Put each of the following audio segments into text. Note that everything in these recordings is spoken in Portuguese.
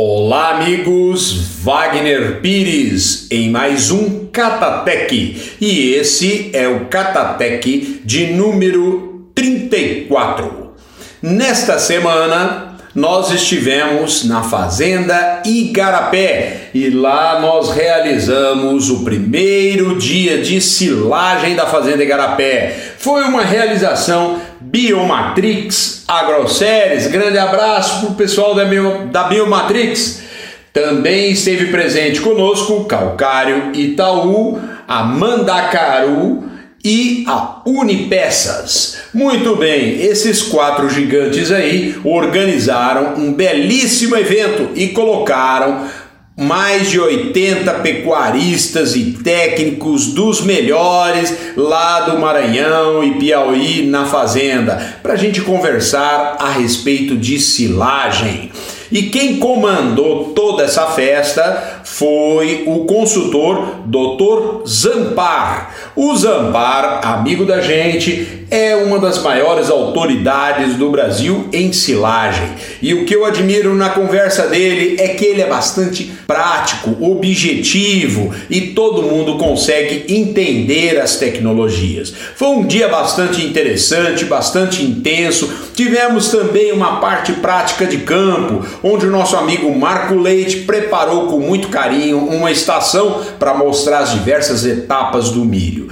Olá, amigos! Wagner Pires em mais um Catatec e esse é o Catatec de número 34. Nesta semana nós estivemos na Fazenda Igarapé e lá nós realizamos o primeiro dia de silagem da Fazenda Igarapé. Foi uma realização Biomatrix Agroséries. Grande abraço para o pessoal da, Bio, da Biomatrix. Também esteve presente conosco Calcário Itaú, a Mandacaru e a Unipeças. Muito bem, esses quatro gigantes aí organizaram um belíssimo evento e colocaram mais de 80 pecuaristas e técnicos dos melhores lá do Maranhão e Piauí na fazenda, para a gente conversar a respeito de silagem. E quem comandou toda essa festa foi o consultor Dr. Zampar. O Zampar, amigo da gente, é uma das maiores autoridades do Brasil em silagem. E o que eu admiro na conversa dele é que ele é bastante prático, objetivo e todo mundo consegue entender as tecnologias. Foi um dia bastante interessante, bastante intenso. Tivemos também uma parte prática de campo, onde o nosso amigo Marco Leite preparou com muito carinho uma estação para mostrar as diversas etapas do milho.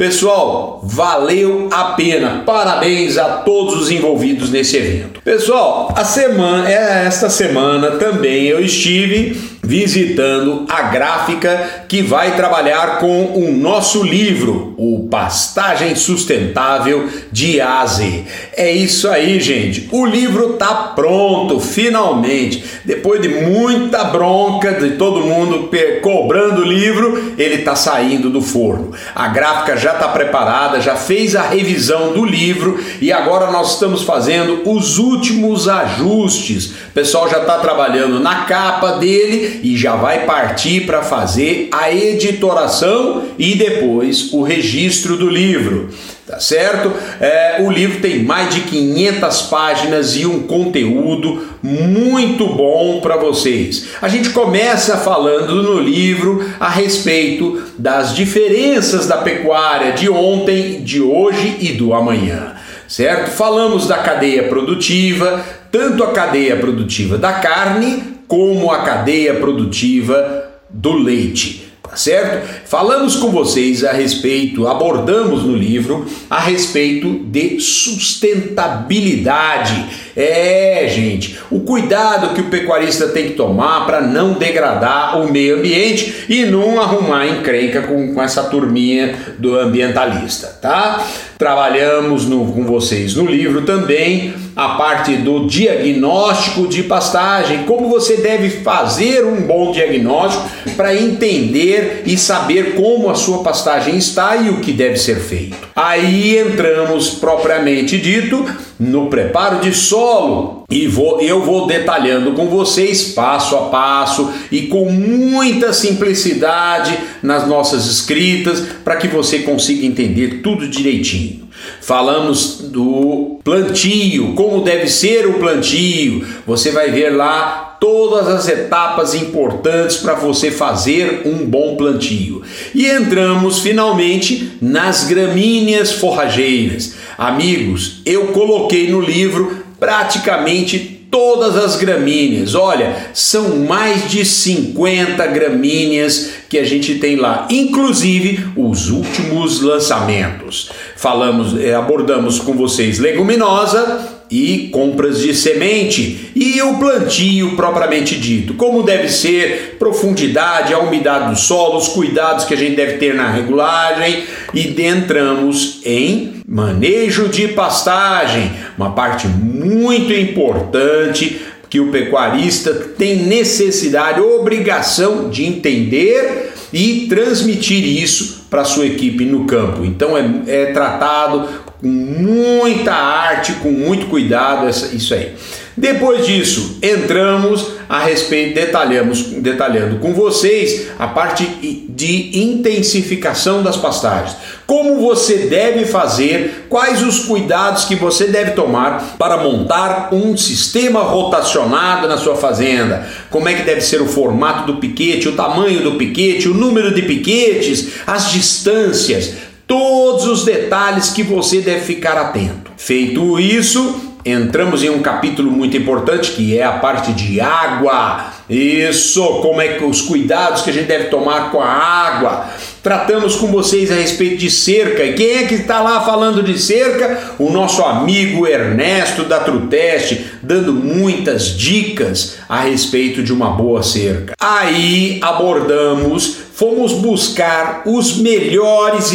Pessoal, valeu a pena. Parabéns a todos os envolvidos nesse evento. Pessoal, a semana, é, esta semana também eu estive visitando a gráfica que vai trabalhar com o nosso livro, o Pastagem Sustentável de A a Z. É isso aí, gente. O livro tá pronto, finalmente. Depois de muita bronca de todo mundo cobrando o livro, ele tá saindo do forno. A gráfica já está preparada, já fez a revisão do livro e agora nós estamos fazendo os últimos ajustes. O pessoal já está trabalhando na capa dele e já vai partir para fazer a editoração e depois o registro do livro. Tá certo? É, o livro tem mais de 500 páginas e um conteúdo muito bom para vocês. A gente começa falando no livro a respeito das diferenças da pecuária de ontem, de hoje e do amanhã certo? Falamos da cadeia produtiva, tanto a cadeia produtiva da carne como a cadeia produtiva do leite. Tá certo? Falamos com vocês a respeito, abordamos no livro a respeito de sustentabilidade. É, gente, o cuidado que o pecuarista tem que tomar para não degradar o meio ambiente e não arrumar encrenca com, com essa turminha do ambientalista, tá? Trabalhamos no, com vocês no livro também a parte do diagnóstico de pastagem, como você deve fazer um bom diagnóstico para entender e saber como a sua pastagem está e o que deve ser feito. Aí entramos propriamente dito no preparo de solo e vou, eu vou detalhando com vocês passo a passo e com muita simplicidade nas nossas escritas para que você consiga entender tudo direitinho. Falamos do plantio, como deve ser o plantio. Você vai ver lá todas as etapas importantes para você fazer um bom plantio. E entramos finalmente nas gramíneas forrageiras. Amigos, eu coloquei no livro praticamente todas as gramíneas. Olha, são mais de 50 gramíneas que a gente tem lá, inclusive os últimos lançamentos. Falamos, eh, abordamos com vocês leguminosa e compras de semente. E o plantio propriamente dito, como deve ser, profundidade, a umidade do solo, os cuidados que a gente deve ter na regulagem. E entramos em manejo de pastagem, uma parte muito importante que o pecuarista tem necessidade, obrigação de entender e transmitir isso para sua equipe no campo. Então é, é tratado com muita arte, com muito cuidado, essa, isso aí. Depois disso, entramos a respeito, detalhamos, detalhando com vocês a parte de intensificação das pastagens. Como você deve fazer, quais os cuidados que você deve tomar para montar um sistema rotacionado na sua fazenda. Como é que deve ser o formato do piquete, o tamanho do piquete, o número de piquetes, as distâncias, todos os detalhes que você deve ficar atento. Feito isso, entramos em um capítulo muito importante que é a parte de água. Isso, como é que os cuidados que a gente deve tomar com a água. Tratamos com vocês a respeito de cerca. E quem é que está lá falando de cerca? O nosso amigo Ernesto da Truteste, dando muitas dicas a respeito de uma boa cerca. Aí abordamos, fomos buscar os melhores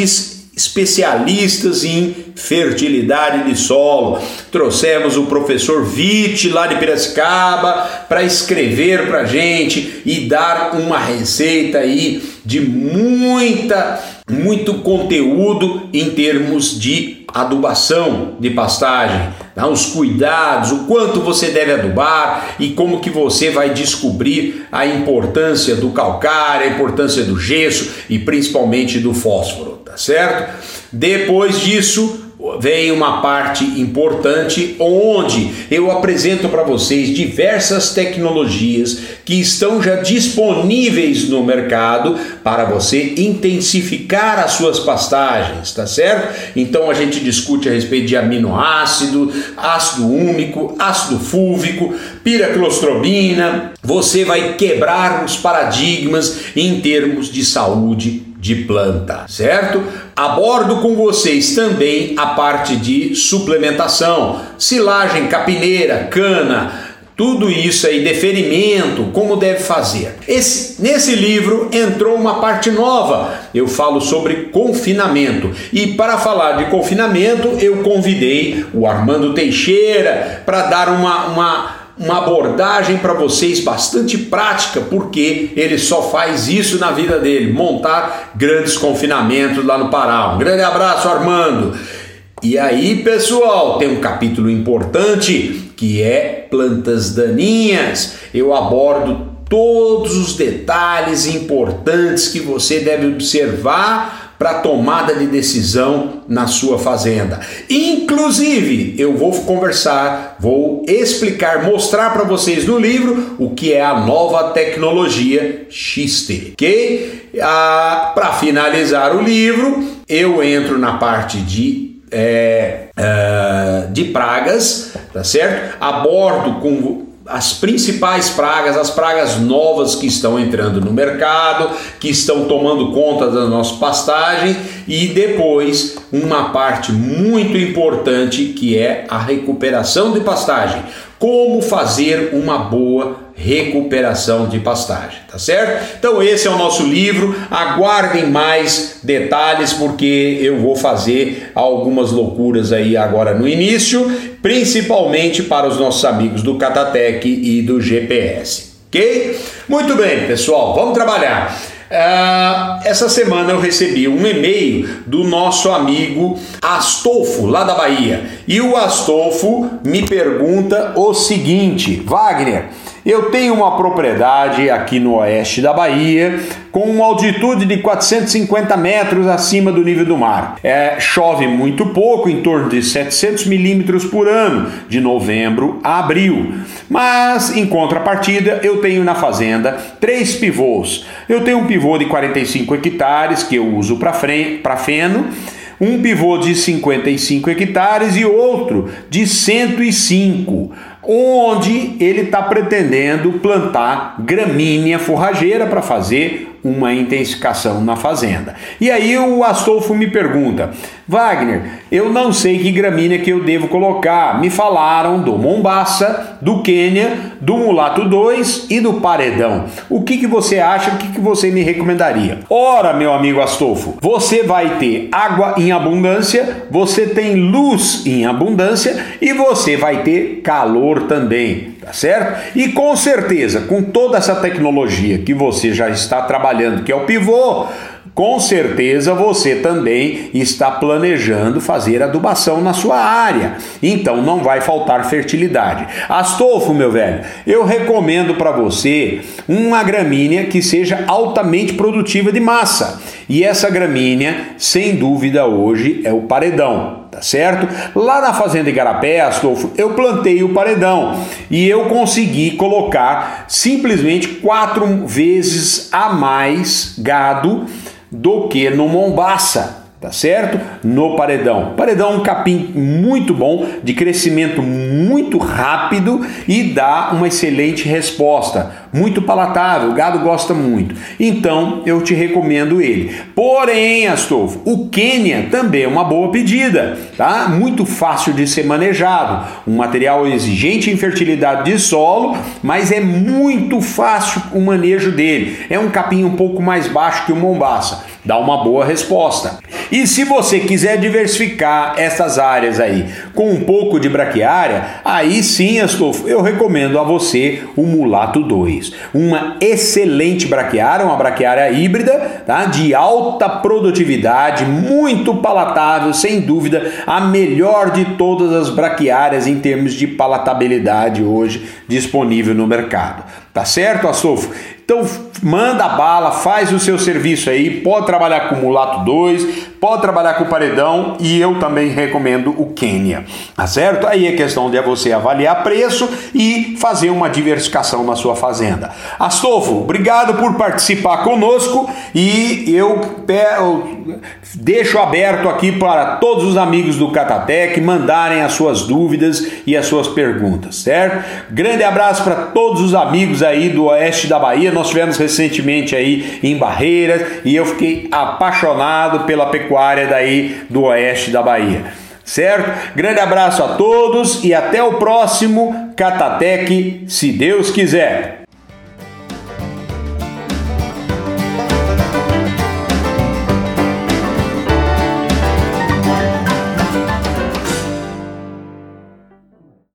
especialistas em fertilidade de solo. Trouxemos o professor Vitti lá de Piracicaba para escrever para gente e dar uma receita aí de muita muito conteúdo em termos de adubação de pastagem, tá? os cuidados, o quanto você deve adubar e como que você vai descobrir a importância do calcário, a importância do gesso e principalmente do fósforo tá certo? Depois disso, vem uma parte importante onde eu apresento para vocês diversas tecnologias que estão já disponíveis no mercado para você intensificar as suas pastagens, tá certo? Então a gente discute a respeito de aminoácido, ácido úmico, ácido fúlvico, piraclostrobina. Você vai quebrar os paradigmas em termos de saúde de planta, certo? Abordo com vocês também a parte de suplementação, silagem capineira, cana, tudo isso aí, deferimento, como deve fazer. Esse, nesse livro entrou uma parte nova. Eu falo sobre confinamento. E para falar de confinamento, eu convidei o Armando Teixeira para dar uma, uma uma abordagem para vocês bastante prática, porque ele só faz isso na vida dele, montar grandes confinamentos lá no Pará. Um grande abraço, Armando. E aí, pessoal, tem um capítulo importante que é plantas daninhas. Eu abordo todos os detalhes importantes que você deve observar para tomada de decisão na sua fazenda. Inclusive, eu vou conversar, vou explicar, mostrar para vocês no livro o que é a nova tecnologia XT, ok? Ah, para finalizar o livro, eu entro na parte de é, é, de pragas, tá certo? Abordo com as principais pragas, as pragas novas que estão entrando no mercado, que estão tomando conta da nossa pastagem e depois uma parte muito importante que é a recuperação de pastagem. Como fazer uma boa recuperação de pastagem, tá certo? Então esse é o nosso livro. Aguardem mais detalhes porque eu vou fazer algumas loucuras aí agora no início, principalmente para os nossos amigos do Catatec e do GPS. OK? Muito bem, pessoal, vamos trabalhar. Uh, essa semana eu recebi um e-mail do nosso amigo Astolfo, lá da Bahia. E o Astolfo me pergunta o seguinte: Wagner, eu tenho uma propriedade aqui no oeste da Bahia com uma altitude de 450 metros acima do nível do mar. É, chove muito pouco, em torno de 700 milímetros por ano, de novembro a abril. Mas, em contrapartida, eu tenho na fazenda três pivôs. Eu tenho um pivô de 45 hectares que eu uso para feno um pivô de 55 hectares e outro de 105 onde ele está pretendendo plantar gramínea forrageira para fazer uma intensificação na fazenda. E aí o Astolfo me pergunta: Wagner, eu não sei que gramínea que eu devo colocar. Me falaram do Mombasa, do Quênia, do Mulato 2 e do Paredão. O que, que você acha? O que, que você me recomendaria? Ora, meu amigo Astolfo, você vai ter água em abundância, você tem luz em abundância e você vai ter calor também, tá certo? E com certeza, com toda essa tecnologia que você já está trabalhando, que é o pivô, com certeza você também está planejando fazer adubação na sua área. Então não vai faltar fertilidade. Astolfo, meu velho, eu recomendo para você uma gramínea que seja altamente produtiva de massa. E essa gramínea, sem dúvida, hoje é o paredão tá certo? Lá na fazenda Igarapé, Astolfo, eu plantei o paredão e eu consegui colocar simplesmente quatro vezes a mais gado do que no Mombaça tá certo? No paredão. Paredão é um capim muito bom, de crescimento muito rápido e dá uma excelente resposta, muito palatável, o gado gosta muito. Então eu te recomendo ele. Porém, Astolfo, o Quênia também é uma boa pedida, tá? Muito fácil de ser manejado, um material exigente em fertilidade de solo, mas é muito fácil o manejo dele. É um capim um pouco mais baixo que o Mombaça dá uma boa resposta. E se você quiser diversificar essas áreas aí com um pouco de braquiária, aí sim, Astolfo, eu recomendo a você o Mulato 2. Uma excelente braquiária, uma braquiária híbrida, tá? De alta produtividade, muito palatável, sem dúvida, a melhor de todas as braquiárias em termos de palatabilidade hoje disponível no mercado. Tá certo, Astolfo? Então manda bala, faz o seu serviço aí, pode trabalhar com o Mulato 2, pode trabalhar com o Paredão e eu também recomendo o Quênia, tá certo? Aí é questão de você avaliar preço e fazer uma diversificação na sua fazenda. Astolfo, obrigado por participar conosco e eu deixo aberto aqui para todos os amigos do Catatec mandarem as suas dúvidas e as suas perguntas, certo? Grande abraço para todos os amigos aí do oeste da Bahia. Nós tivemos recentemente aí em Barreiras e eu fiquei apaixonado pela pecuária daí do oeste da Bahia. Certo? Grande abraço a todos e até o próximo Catatec, se Deus quiser.